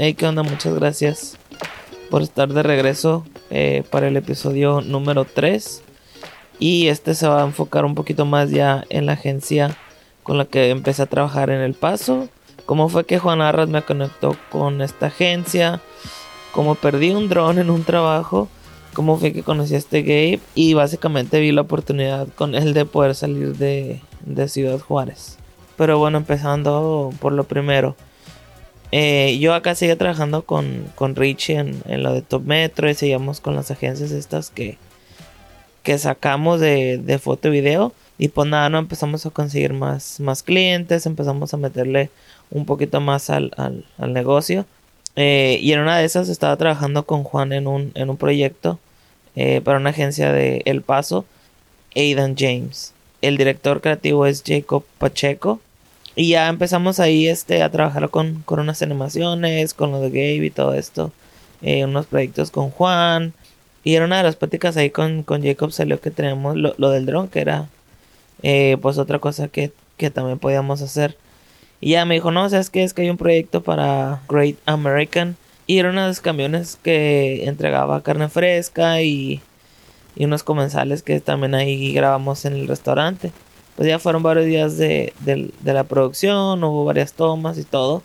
Hey, ¿qué onda? Muchas gracias por estar de regreso eh, para el episodio número 3. Y este se va a enfocar un poquito más ya en la agencia con la que empecé a trabajar en El Paso. Cómo fue que Juan Arras me conectó con esta agencia. Cómo perdí un dron en un trabajo. Cómo fue que conocí a este Gabe. Y básicamente vi la oportunidad con él de poder salir de, de Ciudad Juárez. Pero bueno, empezando por lo primero. Eh, yo acá seguía trabajando con, con Richie en, en, lo de Top Metro y seguíamos con las agencias estas que, que sacamos de, de, foto y video. Y pues nada, no empezamos a conseguir más, más clientes, empezamos a meterle un poquito más al, al, negocio. Eh, y en una de esas estaba trabajando con Juan en un, en un proyecto eh, para una agencia de El Paso, Aidan James. El director creativo es Jacob Pacheco. Y ya empezamos ahí este, a trabajar con, con unas animaciones, con lo de Gabe y todo esto. Eh, unos proyectos con Juan. Y era una de las pláticas ahí con, con Jacob salió que teníamos lo, lo del dron, que era eh, pues otra cosa que, que, también podíamos hacer. Y ya me dijo, no, ¿sabes qué? Es que hay un proyecto para Great American. Y era unos camiones que entregaba carne fresca y, y unos comensales que también ahí grabamos en el restaurante pues ya fueron varios días de, de, de, la producción, hubo varias tomas y todo.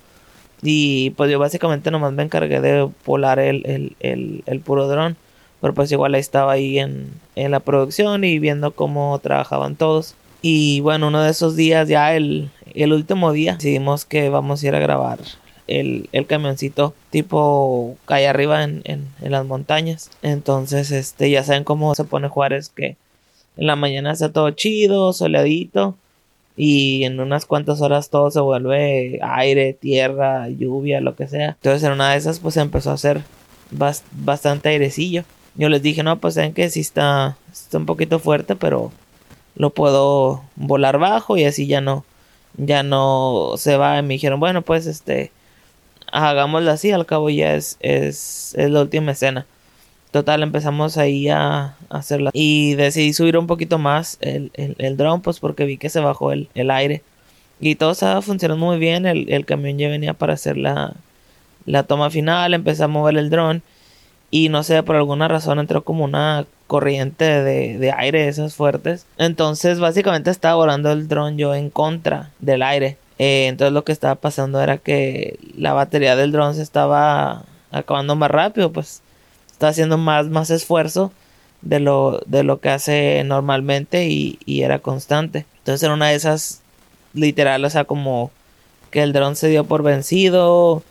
Y pues yo básicamente nomás me encargué de volar el, el, el, el puro dron. Pero pues igual ahí estaba ahí en, en, la producción y viendo cómo trabajaban todos. Y bueno, uno de esos días, ya el, el último día, decidimos que vamos a ir a grabar el, el camioncito tipo calle arriba en, en, en, las montañas. Entonces, este, ya saben cómo se pone Juárez que en la mañana está todo chido, soleadito. Y en unas cuantas horas todo se vuelve aire, tierra, lluvia, lo que sea. Entonces en una de esas pues empezó a hacer bast bastante airecillo. Yo les dije, no, pues saben que sí está, está un poquito fuerte, pero lo puedo volar bajo y así ya no, ya no se va. Y me dijeron, bueno, pues este, hagámoslo así, al cabo ya es, es, es la última escena. Total, empezamos ahí a, hacerla. Y decidí subir un poquito más el, el, el drone, pues porque vi que se bajó el, el aire. Y todo estaba funcionando muy bien. El, el, camión ya venía para hacer la, la toma final. Empecé a mover el drone. Y no sé, por alguna razón entró como una corriente de, de aire esas fuertes. Entonces, básicamente estaba volando el drone yo en contra del aire. Eh, entonces, lo que estaba pasando era que la batería del drone se estaba acabando más rápido, pues está haciendo más, más esfuerzo de lo, de lo que hace normalmente y, y, era constante. Entonces en una de esas, literal, o sea, como que el dron se dio por vencido,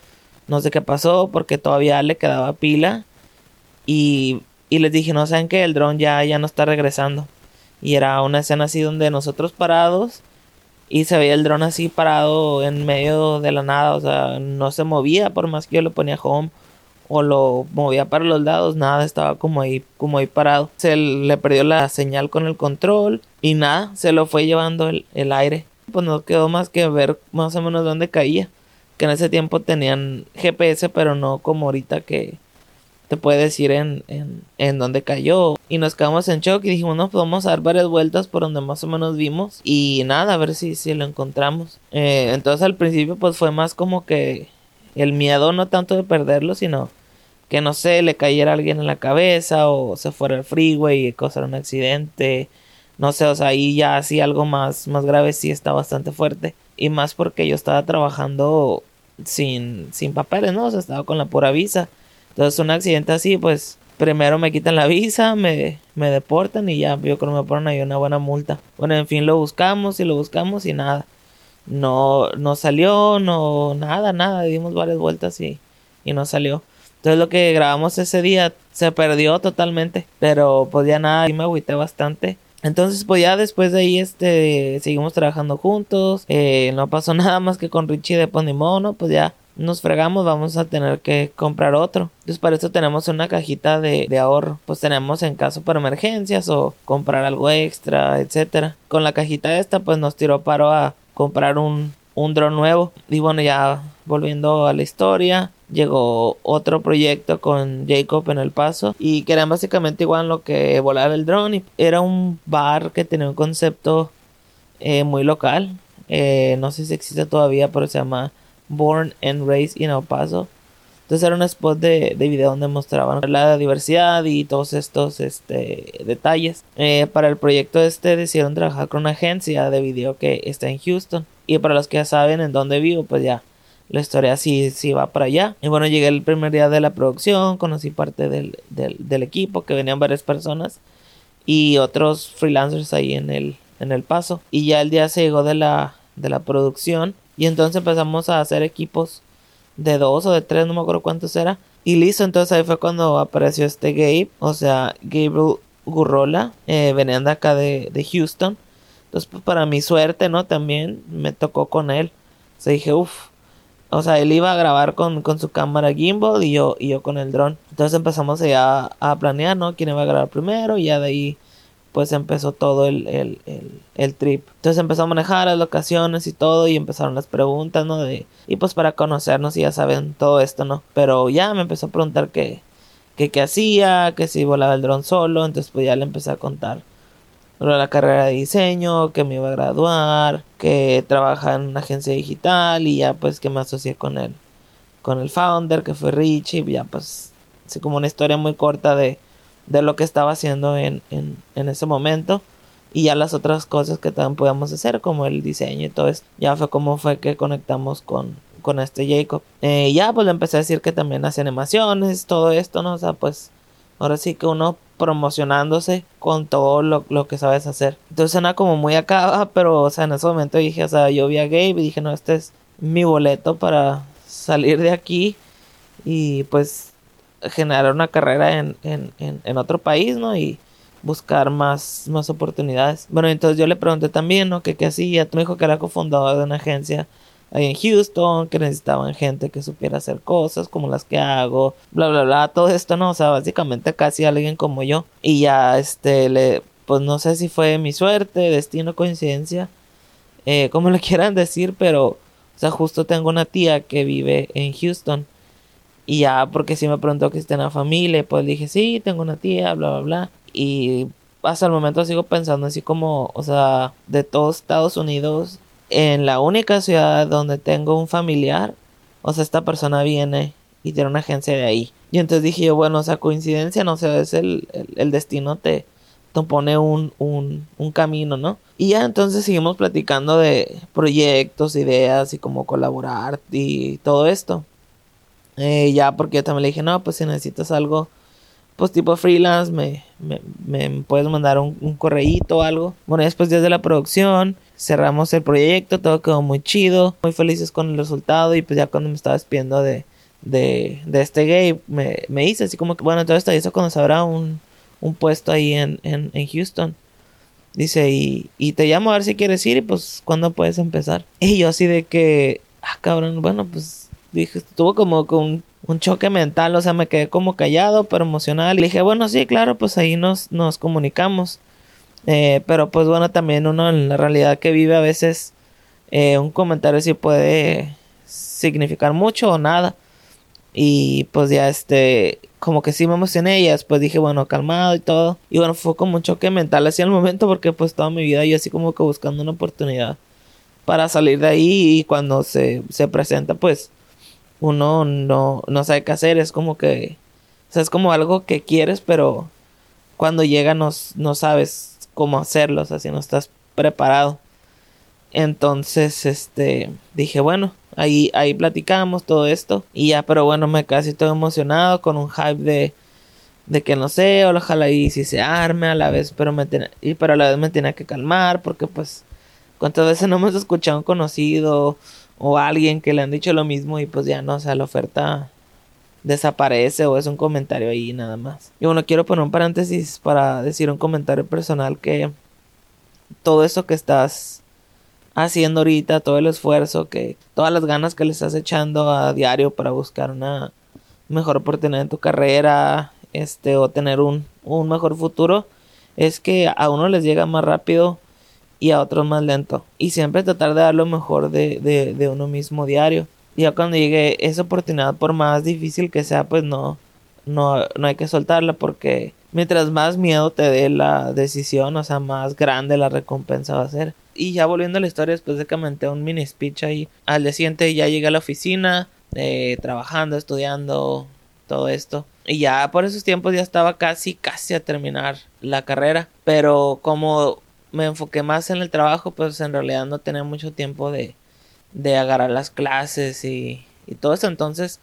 no sé qué pasó, porque todavía le quedaba pila. Y, y les dije, no saben que el dron ya, ya no está regresando. Y era una escena así donde nosotros parados y se veía el dron así parado en medio de la nada, o sea, no se movía por más que yo lo ponía home o lo movía para los lados, nada, estaba como ahí, como ahí parado. Se le perdió la señal con el control y nada, se lo fue llevando el, el aire. Pues no quedó más que ver más o menos dónde caía. Que en ese tiempo tenían GPS, pero no como ahorita que te puede decir en, en, en dónde cayó. Y nos quedamos en shock y dijimos, no, pues vamos a dar varias vueltas por donde más o menos vimos. Y nada, a ver si, si lo encontramos. Eh, entonces al principio pues fue más como que el miedo no tanto de perderlo, sino que no sé, le cayera alguien en la cabeza o se fuera al freeway y causara un accidente. No sé, o sea, ahí ya así algo más, más grave sí está bastante fuerte. Y más porque yo estaba trabajando sin, sin papeles, ¿no? O sea, estaba con la pura visa. Entonces un accidente así, pues primero me quitan la visa, me, me deportan y ya yo creo que me ponen ahí una buena multa. Bueno, en fin, lo buscamos y lo buscamos y nada. No, no salió, no, nada, nada. Dimos varias vueltas y, y no salió. Entonces lo que grabamos ese día se perdió totalmente. Pero pues ya nada, y me agüité bastante. Entonces pues ya después de ahí este seguimos trabajando juntos. Eh, no pasó nada más que con Richie de Ponimono. Pues ya nos fregamos, vamos a tener que comprar otro. Entonces para eso tenemos una cajita de, de, ahorro. Pues tenemos en caso para emergencias o comprar algo extra, etcétera. Con la cajita esta pues nos tiró paro a comprar un, un dron nuevo. Y bueno ya volviendo a la historia llegó otro proyecto con Jacob en El Paso y que era básicamente igual lo que volar el drone. Era un bar que tenía un concepto eh, muy local. Eh, no sé si existe todavía, pero se llama Born and Raised in El Paso. Entonces era un spot de, de video donde mostraban la diversidad y todos estos este, detalles. Eh, para el proyecto este decidieron trabajar con una agencia de video que está en Houston. Y para los que ya saben en dónde vivo, pues ya la historia sí, sí va para allá. Y bueno, llegué el primer día de la producción, conocí parte del, del, del equipo, que venían varias personas y otros freelancers ahí en el, en el paso. Y ya el día se llegó de la, de la producción y entonces empezamos a hacer equipos de dos o de tres, no me acuerdo cuántos era. Y listo, entonces ahí fue cuando apareció este Gabe, o sea, Gabriel Gurrola, eh, venían de acá de, de Houston. Entonces, pues, para mi suerte, ¿no? También me tocó con él. O sea, dije, uff. O sea, él iba a grabar con, con, su cámara gimbal y yo, y yo con el dron. Entonces empezamos ya a, planear, ¿no? Quién iba a grabar primero y ya de ahí pues empezó todo el, el, el, el, trip. Entonces empezó a manejar las locaciones y todo y empezaron las preguntas, ¿no? De, y pues para conocernos y ya saben todo esto, ¿no? Pero ya me empezó a preguntar qué, qué, qué hacía, que si volaba el dron solo, entonces pues ya le empecé a contar la carrera de diseño, que me iba a graduar, que trabaja en una agencia digital y ya pues que me asocié con él, con el founder que fue Richie, ya pues así como una historia muy corta de, de lo que estaba haciendo en, en, en, ese momento y ya las otras cosas que también podíamos hacer como el diseño y todo eso, ya fue como fue que conectamos con, con este Jacob. Eh, ya pues le empecé a decir que también hace animaciones, todo esto, ¿no? O sea, pues ahora sí que uno promocionándose con todo lo, lo, que sabes hacer. Entonces suena como muy acá, pero o sea, en ese momento dije, o sea, yo vi a Gabe y dije, no, este es mi boleto para salir de aquí y pues generar una carrera en, en, en, otro país, ¿no? Y buscar más, más oportunidades. Bueno, entonces yo le pregunté también, ¿no? Que qué hacía. Me dijo que era cofundador de una agencia en Houston, que necesitaban gente que supiera hacer cosas como las que hago, bla, bla, bla, todo esto, ¿no? O sea, básicamente casi alguien como yo. Y ya, este, le, pues no sé si fue mi suerte, destino, coincidencia, eh, como le quieran decir, pero, o sea, justo tengo una tía que vive en Houston. Y ya, porque si me preguntó que está en la familia, pues dije, sí, tengo una tía, bla, bla, bla. Y hasta el momento sigo pensando así como, o sea, de todos Estados Unidos, en la única ciudad donde tengo un familiar, o sea, esta persona viene y tiene una agencia de ahí. Y entonces dije yo, bueno, o sea, coincidencia, no sé, es el, el, el destino te, te pone un, un, un, camino, ¿no? Y ya entonces seguimos platicando de proyectos, ideas y cómo colaborar y todo esto. Eh, ya porque yo también le dije, no, pues si necesitas algo pues tipo freelance, me, me, me puedes mandar un, un correíto o algo. Bueno, después desde la producción, cerramos el proyecto, todo quedó muy chido, muy felices con el resultado y pues ya cuando me estaba despidiendo de, de, de este gay, me, me hice así como que, bueno, todo esto eso cuando se habrá un, un puesto ahí en, en, en Houston. Dice, y, y te llamo a ver si quieres ir y pues cuándo puedes empezar. Y yo así de que, ah, cabrón, bueno, pues dije, estuvo como con un choque mental, o sea, me quedé como callado, pero emocional. Y dije, bueno, sí, claro, pues ahí nos, nos comunicamos. Eh, pero pues bueno, también uno en la realidad que vive a veces eh, un comentario sí puede significar mucho o nada. Y pues ya este, como que sí me emocioné y después dije, bueno, calmado y todo. Y bueno, fue como un choque mental así el momento porque pues toda mi vida yo así como que buscando una oportunidad para salir de ahí y cuando se, se presenta pues uno no, no sabe qué hacer, es como que, o sea, es como algo que quieres, pero cuando llega no, no sabes cómo hacerlo, o sea, si no estás preparado. Entonces, este, dije, bueno, ahí, ahí platicamos todo esto. Y ya, pero bueno, me casi todo emocionado con un hype de, de que no sé, ojalá y si se arme a la vez, pero me y pero a la vez me tenía que calmar porque pues cuántas veces no hemos escuchado un conocido o alguien que le han dicho lo mismo y pues ya no, o sea, la oferta desaparece o es un comentario ahí nada más. Y bueno, quiero poner un paréntesis para decir un comentario personal que todo eso que estás haciendo ahorita, todo el esfuerzo que todas las ganas que le estás echando a diario para buscar una mejor oportunidad en tu carrera, este o tener un, un mejor futuro, es que a uno les llega más rápido y a otros más lento. Y siempre tratar de dar lo mejor de, de, de uno mismo diario. Ya cuando llegue esa oportunidad, por más difícil que sea, pues no, no, no hay que soltarla porque mientras más miedo te dé la decisión, o sea, más grande la recompensa va a ser. Y ya volviendo a la historia, después de que comenté un mini speech ahí, al día siguiente ya llegué a la oficina, eh, trabajando, estudiando, todo esto. Y ya por esos tiempos ya estaba casi, casi a terminar la carrera. Pero como me enfoqué más en el trabajo, pues en realidad no tenía mucho tiempo de, de agarrar las clases y, y todo eso. Entonces,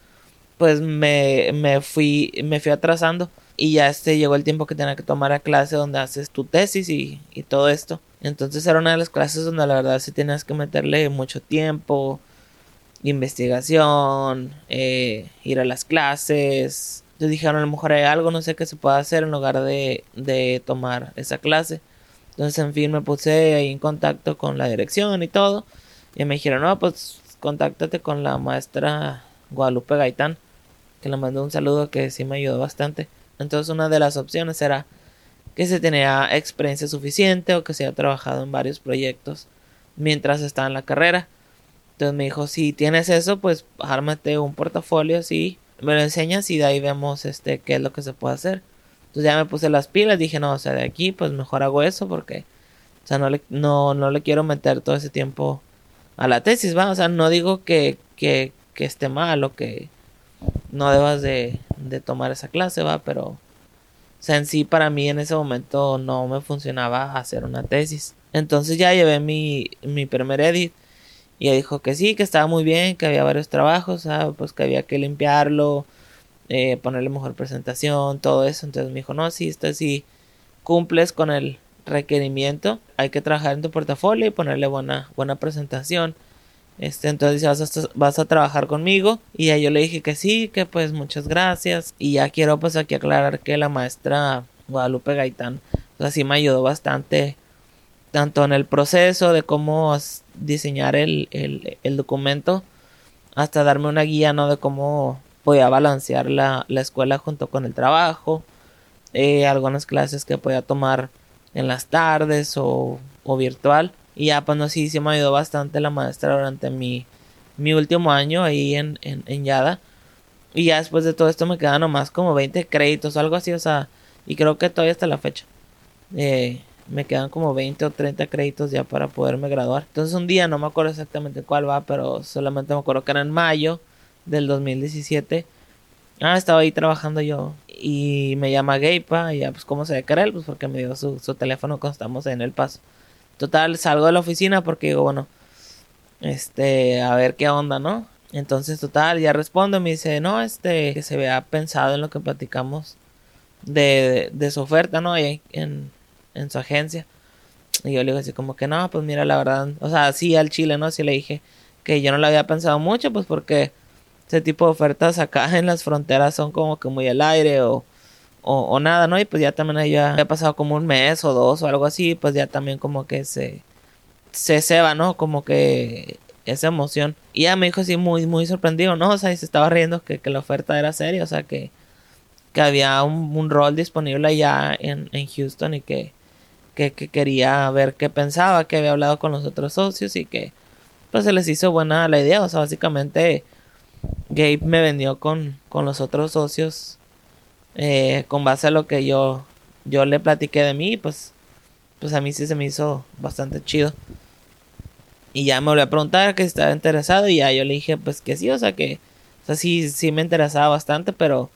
pues me, me, fui, me fui atrasando. Y ya este llegó el tiempo que tenía que tomar a clase donde haces tu tesis y, y todo esto. Entonces era una de las clases donde la verdad sí tenías que meterle mucho tiempo, investigación, eh, ir a las clases. Yo dijeron, a lo mejor hay algo, no sé qué se puede hacer en lugar de, de tomar esa clase. Entonces, en fin, me puse ahí en contacto con la dirección y todo. Y me dijeron, no, pues contáctate con la maestra Guadalupe Gaitán, que le mandó un saludo que sí me ayudó bastante. Entonces, una de las opciones era que se tenía experiencia suficiente o que se había trabajado en varios proyectos mientras estaba en la carrera. Entonces me dijo, si tienes eso, pues ármate un portafolio así, me lo enseñas y de ahí vemos este qué es lo que se puede hacer. Entonces ya me puse las pilas, dije, no, o sea, de aquí pues mejor hago eso porque, o sea, no le, no, no le quiero meter todo ese tiempo a la tesis, va, o sea, no digo que, que, que esté mal o que no debas de, de tomar esa clase, va, pero, o sea, en sí para mí en ese momento no me funcionaba hacer una tesis. Entonces ya llevé mi, mi primer edit y ella dijo que sí, que estaba muy bien, que había varios trabajos, pues que había que limpiarlo, eh, ponerle mejor presentación, todo eso. Entonces me dijo, no, sí, esto sí cumples con el requerimiento, hay que trabajar en tu portafolio y ponerle buena, buena presentación. Este, entonces vas a, vas a trabajar conmigo y ya yo le dije que sí, que pues muchas gracias y ya quiero pues aquí aclarar que la maestra Guadalupe Gaitán así me ayudó bastante tanto en el proceso de cómo diseñar el, documento hasta darme una guía ¿no? de cómo podía balancear la, escuela junto con el trabajo, eh, algunas clases que podía tomar en las tardes o, virtual. Y ya, pues no, sí, sí me ayudó bastante la maestra durante mi, mi último año ahí en, en, Yada. Y ya después de todo esto me quedan nomás como 20 créditos o algo así, o sea, y creo que todavía hasta la fecha. Eh, me quedan como 20 o 30 créditos ya para poderme graduar. Entonces un día, no me acuerdo exactamente cuál va, pero solamente me acuerdo que era en mayo del 2017. Ah, estaba ahí trabajando yo y me llama Gaypa y ya pues cómo se ve que él, pues porque me dio su, teléfono cuando estamos en el paso. Total, salgo de la oficina porque digo, bueno, este, a ver qué onda, ¿no? Entonces, total, ya respondo, me dice, no, este, que se vea pensado en lo que platicamos de, de, su oferta, ¿no? Ahí en, en su agencia. Y yo le digo así como que no, pues mira, la verdad, o sea, sí al Chile, ¿no? Sí le dije que yo no lo había pensado mucho, pues porque ese tipo de ofertas acá en las fronteras son como que muy al aire o, o, nada, ¿no? Y pues ya también ya había pasado como un mes o dos o algo así, pues ya también como que se, se ceba, ¿no? Como que esa emoción. Y ya me dijo así muy, muy sorprendido, ¿no? O sea, y se estaba riendo que, que la oferta era seria, o sea, que, que había un, un rol disponible allá en, en Houston y que que, quería ver qué pensaba, que había hablado con los otros socios y que pues se les hizo buena la idea. O sea, básicamente Gabe me vendió con, con los otros socios eh, con base a lo que yo, yo le platiqué de mí, pues, pues a mí sí se me hizo bastante chido. Y ya me volvió a preguntar que si estaba interesado y ya yo le dije pues que sí, o sea que, o sea, sí, sí me interesaba bastante, pero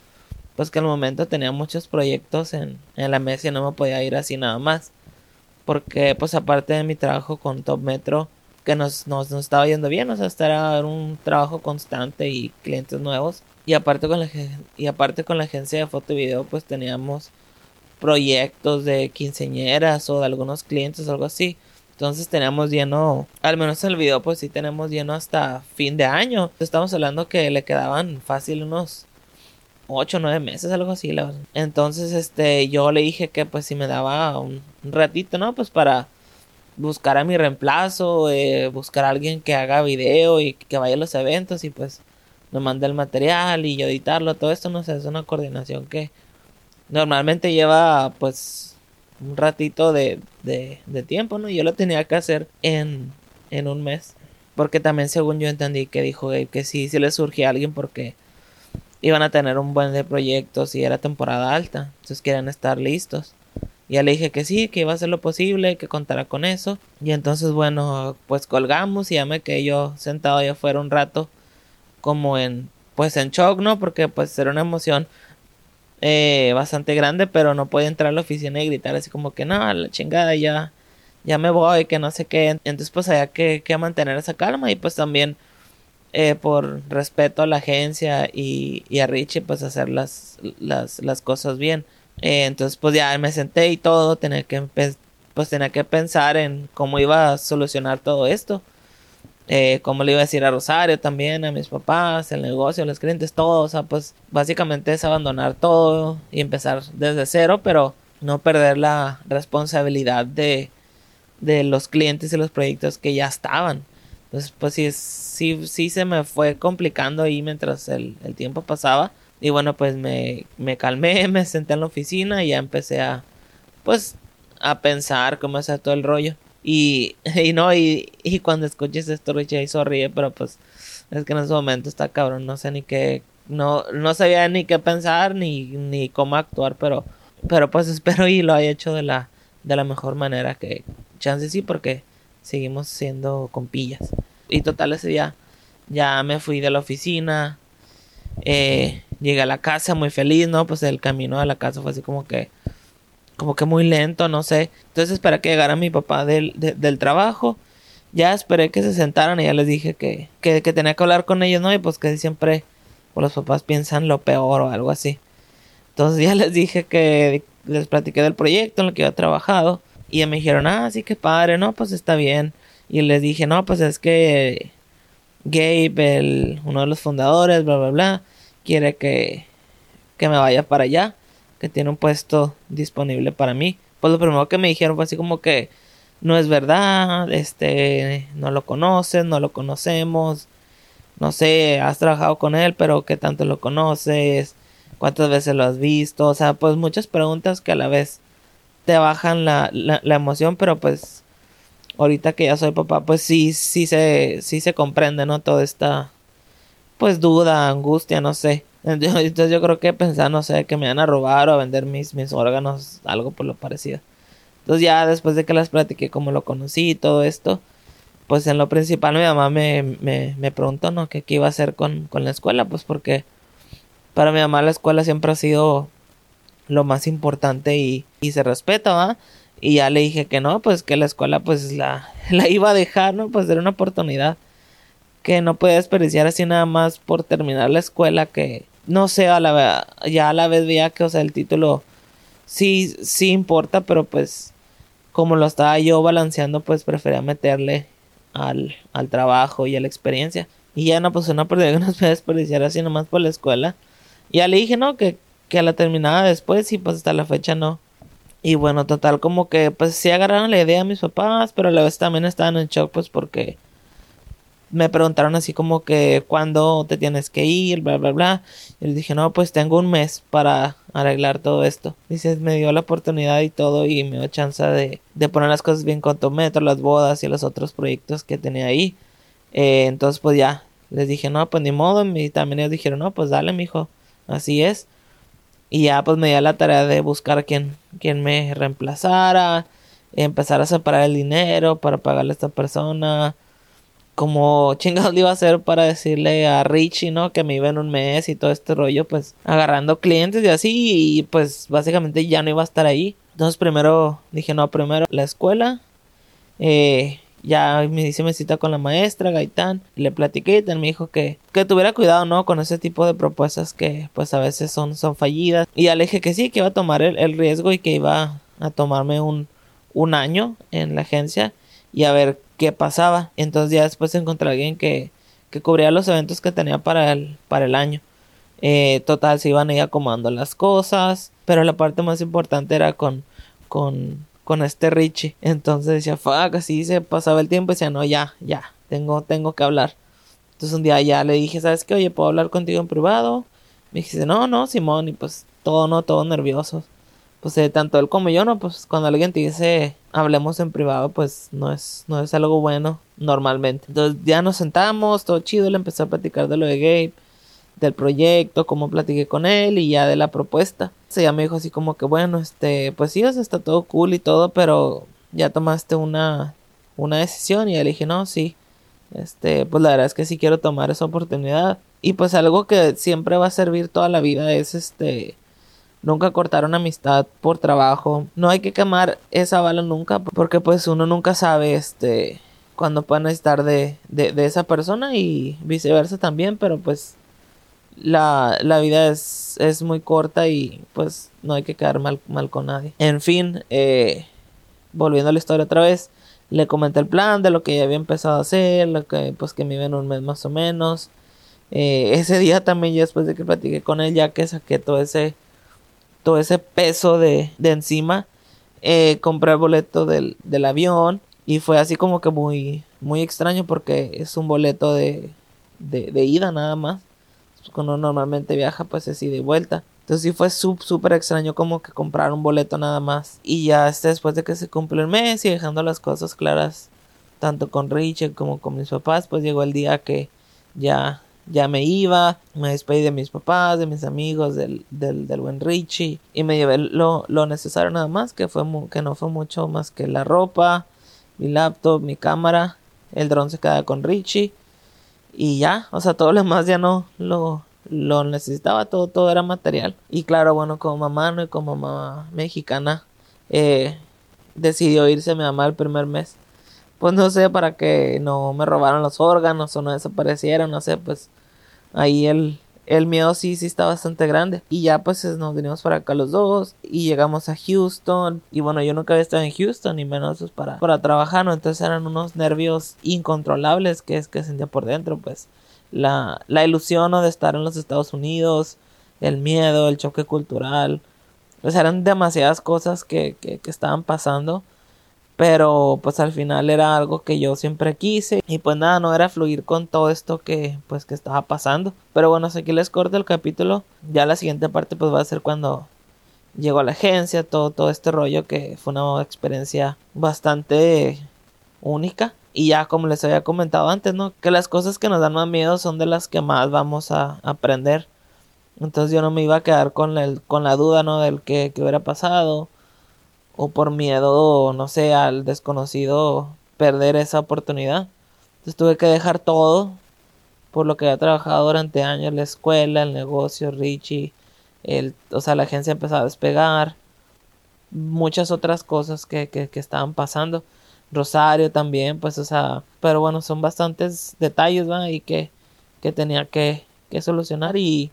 pues que al momento tenía muchos proyectos en, en la mesa y no me podía ir así nada más porque pues aparte de mi trabajo con Top Metro, que nos, nos, estaba yendo bien, o sea, estar un trabajo constante y clientes nuevos. Y aparte con la, y aparte con la agencia de foto y video, pues teníamos proyectos de quinceñeras o de algunos clientes o algo así. Entonces teníamos lleno, al menos en el video, pues sí tenemos lleno hasta fin de año. Estamos hablando que le quedaban fácil unos 8 o 9 meses, algo así. La Entonces, este, yo le dije que pues si me daba un, ratito, ¿no? Pues para buscar a mi reemplazo, eh, buscar a alguien que haga video y que vaya a los eventos y pues me mande el material y yo editarlo, todo esto, no sé, es una coordinación que normalmente lleva pues un ratito de, de, de tiempo, ¿no? Yo lo tenía que hacer en, en un mes. Porque también según yo entendí que dijo Gabe que sí, si le surgía a alguien porque iban a tener un buen de proyectos y era temporada alta, entonces querían estar listos. Ya le dije que sí, que iba a ser lo posible, que contara con eso. Y entonces, bueno, pues colgamos y ya me quedé yo sentado allá afuera un rato como en, pues en shock, ¿no? Porque pues era una emoción eh, bastante grande, pero no podía entrar a la oficina y gritar así como que no, la chingada ya, ya me voy, que no sé qué. Entonces pues había que, que mantener esa calma y pues también eh, por respeto a la agencia y, y a Richie pues hacer las, las, las cosas bien. Eh, entonces pues ya me senté y todo, tenía que, pues tenía que pensar en cómo iba a solucionar todo esto. Eh, cómo le iba a decir a Rosario también, a mis papás, el negocio, los clientes, todo. O sea, pues básicamente es abandonar todo y empezar desde cero, pero no perder la responsabilidad de, de los clientes y los proyectos que ya estaban. Entonces, pues sí, sí, sí se me fue complicando ahí mientras el, el tiempo pasaba. Y bueno, pues me, me calmé, me senté en la oficina y ya empecé a, pues, a pensar cómo hacer todo el rollo. Y, y no, y, y cuando escuches esto, Richie sonríe, pero pues es que en ese momento está cabrón, no sé ni qué, no, no sabía ni qué pensar ni, ni cómo actuar, pero, pero pues espero y lo haya hecho de la, de la mejor manera que chance sí, porque seguimos siendo compillas. Y total ese día ya me fui de la oficina, eh, llegué a la casa muy feliz, ¿no? Pues el camino a la casa fue así como que como que muy lento, no sé. Entonces esperé que llegara mi papá del, del trabajo. Ya esperé que se sentaran y ya les dije que, que, tenía que hablar con ellos, ¿no? Y pues que siempre pues, los papás piensan lo peor o algo así. Entonces ya les dije que les platiqué del proyecto en el que había trabajado. Y ya me dijeron, ah, sí, que padre, no, pues está bien. Y les dije, no, pues es que Gabe, uno de los fundadores, bla, bla, bla, quiere que, que me vaya para allá que tiene un puesto disponible para mí. Pues lo primero que me dijeron fue así como que no es verdad, este, no lo conoces, no lo conocemos, no sé, has trabajado con él, pero qué tanto lo conoces, cuántas veces lo has visto, o sea, pues muchas preguntas que a la vez te bajan la, la, emoción, pero pues ahorita que ya soy papá, pues sí, sí se, sí se comprende, ¿no? Toda esta, pues duda, angustia, no sé. Entonces yo creo que pensaba, no sé, que me van a robar o a vender mis, mis órganos, algo por lo parecido. Entonces ya después de que las platiqué como lo conocí y todo esto, pues en lo principal mi mamá me, me, me preguntó, ¿no? ¿Qué, iba a hacer con, con la escuela? Pues porque para mi mamá la escuela siempre ha sido lo más importante y, y se respeta, ¿va? Y ya le dije que no, pues que la escuela pues la, la iba a dejar, ¿no? Pues era una oportunidad que no podía desperdiciar así nada más por terminar la escuela que no sé, a la, ya a la vez veía que, o sea, el título sí, sí importa, pero pues como lo estaba yo balanceando, pues prefería meterle al, al trabajo y a la experiencia. Y ya no, pues una pérdida que nos puede desperdiciar así nomás por la escuela. Ya le dije, no, que, que la terminaba después y pues hasta la fecha no. Y bueno, total, como que pues sí agarraron la idea a mis papás, pero a la vez también estaban en shock, pues porque me preguntaron así como que cuándo te tienes que ir, bla, bla, bla. Y les dije, no, pues tengo un mes para arreglar todo esto. Dices, me dio la oportunidad y todo y me dio chance de, de poner las cosas bien con Tometro, las bodas y los otros proyectos que tenía ahí. Eh, entonces, pues ya, les dije, no, pues ni modo. Y también ellos dijeron, no, pues dale, mijo, así es. Y ya, pues me dio la tarea de buscar quien, quien me reemplazara, empezar a separar el dinero para pagarle a esta persona como chingados le iba a hacer para decirle a Richie, ¿no? Que me iba en un mes y todo este rollo, pues agarrando clientes y así, y pues básicamente ya no iba a estar ahí. Entonces primero dije, no, primero la escuela, eh, ya me hice mi cita con la maestra Gaitán, le platiqué y me dijo que, que tuviera cuidado, ¿no? Con ese tipo de propuestas que pues a veces son, son fallidas. Y ya le dije que sí, que iba a tomar el, el riesgo y que iba a tomarme un, un año en la agencia y a ver qué pasaba. Entonces ya después encontré a alguien que, que cubría los eventos que tenía para el, para el año. Eh, total, se iban ahí acomodando las cosas. Pero la parte más importante era con, con, con este Richie. Entonces decía, fuck, así se pasaba el tiempo y decía, no, ya, ya, tengo, tengo que hablar. Entonces un día ya le dije, ¿sabes qué? Oye, ¿puedo hablar contigo en privado? Me dice, no, no, Simón, y pues todo, no, todo nervioso pues eh, tanto él como yo, ¿no? Pues cuando alguien te dice hablemos en privado, pues no es, no es algo bueno normalmente. Entonces ya nos sentamos, todo chido, le empecé a platicar de lo de Gabe, del proyecto, cómo platiqué con él y ya de la propuesta. O ya me dijo así como que bueno, este, pues sí, está todo cool y todo, pero ya tomaste una, una decisión y le dije, no, sí, este, pues la verdad es que sí quiero tomar esa oportunidad Y pues algo que siempre va a servir toda la vida es este nunca cortar una amistad por trabajo. No hay que quemar esa bala nunca porque pues uno nunca sabe este cuando pueda necesitar de, de, esa persona y viceversa también, pero pues la, la vida es, es, muy corta y pues no hay que quedar mal, mal con nadie. En fin, eh, volviendo a la historia otra vez, le comenté el plan de lo que ya había empezado a hacer, lo que pues que me iba en un mes más o menos. Eh, ese día también, ya después de que platiqué con él, ya que saqué todo ese, todo ese peso de, de encima, eh, compré el boleto del, del, avión y fue así como que muy, muy extraño porque es un boleto de, de, ida nada más. Cuando normalmente viaja, pues es ida y vuelta. Entonces sí fue súper extraño como que comprar un boleto nada más. Y ya este, después de que se cumple el mes y dejando las cosas claras, tanto con Richard como con mis papás, pues llegó el día que ya ya me iba, me despedí de mis papás, de mis amigos, del, del, del buen Richie y me llevé lo, lo, necesario nada más, que, fue que no fue mucho más que la ropa, mi laptop, mi cámara, el dron se queda con Richie y ya, o sea, todo lo demás ya no lo, lo necesitaba, todo, todo era material. Y claro, bueno, como mamá ¿no? y como mamá mexicana, eh, decidió irse mi mamá el primer mes pues no sé, para que no me robaran los órganos o no desaparecieran, no sé, pues ahí el, el miedo sí, sí está bastante grande. Y ya pues nos venimos para acá los dos y llegamos a Houston. Y bueno, yo nunca había estado en Houston, ni menos pues, para, para trabajar, ¿no? Entonces eran unos nervios incontrolables que es que sentía por dentro, pues la, la ilusión de estar en los Estados Unidos, el miedo, el choque cultural. Pues eran demasiadas cosas que, que estaban pasando pero pues al final era algo que yo siempre quise y pues nada no era fluir con todo esto que pues que estaba pasando. Pero bueno aquí les corto el capítulo ya la siguiente parte pues va a ser cuando llegó a la agencia todo todo este rollo que fue una experiencia bastante única. Y ya como les había comentado antes no que las cosas que nos dan más miedo son de las que más vamos a aprender. Entonces yo no me iba a quedar con el con la duda no del que hubiera pasado o por miedo, no sé, al desconocido perder esa oportunidad. Entonces tuve que dejar todo por lo que había trabajado durante años, la escuela, el negocio, Richie, el, o sea, la agencia empezaba a despegar, muchas otras cosas que, que, que estaban pasando. Rosario también, pues, o sea, pero bueno, son bastantes detalles, ¿va? Y que, que tenía que, que solucionar y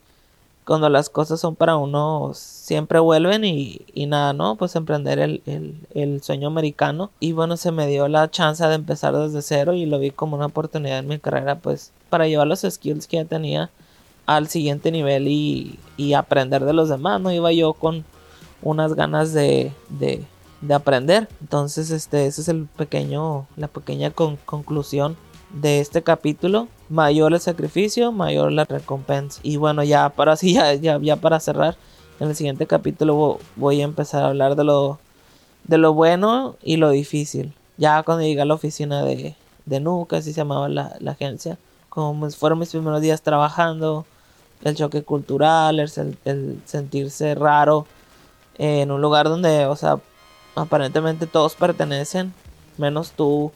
cuando las cosas son para uno siempre vuelven y, y nada, ¿no? Pues emprender el, el, el, sueño americano y bueno, se me dio la chance de empezar desde cero y lo vi como una oportunidad en mi carrera pues para llevar los skills que ya tenía al siguiente nivel y, y aprender de los demás, ¿no? Iba yo con unas ganas de, de, de aprender. Entonces, este, ese es el pequeño, la pequeña conclusión de este capítulo. Mayor el sacrificio, mayor la recompensa. Y bueno, ya para así, ya, ya, para cerrar, en el siguiente capítulo voy a empezar a hablar de lo, de lo bueno y lo difícil. Ya cuando llegué a la oficina de, de Nuca, así se llamaba la, agencia, como fueron mis primeros días trabajando, el choque cultural, el, el sentirse raro en un lugar donde, o sea, aparentemente todos pertenecen, menos tú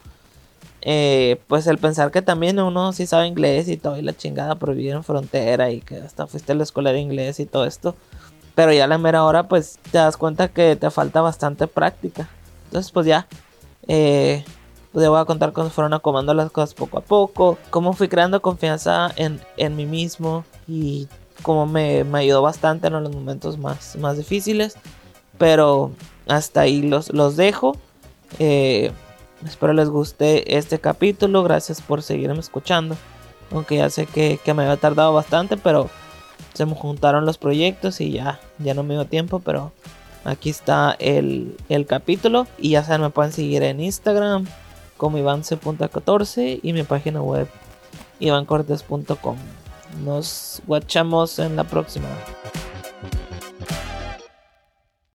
eh, pues el pensar que también uno sí sabe inglés y todo y la chingada por vivir en frontera y que hasta fuiste a la escuela de inglés y todo esto. Pero ya a la mera hora pues te das cuenta que te falta bastante práctica. Entonces pues ya, eh, pues voy a contar cómo fueron acomodando las cosas poco a poco, cómo fui creando confianza en, en mí mismo y cómo me, me ayudó bastante en los momentos más, más difíciles. Pero hasta ahí los, los dejo. Eh, Espero les guste este capítulo. Gracias por seguirme escuchando. Aunque ya sé que, me había tardado bastante, pero se me juntaron los proyectos y ya, ya no me dio tiempo. Pero aquí está el, el capítulo. Y ya saben, me pueden seguir en Instagram como ivance.14 y mi página web ivancortes.com. Nos guachamos en la próxima.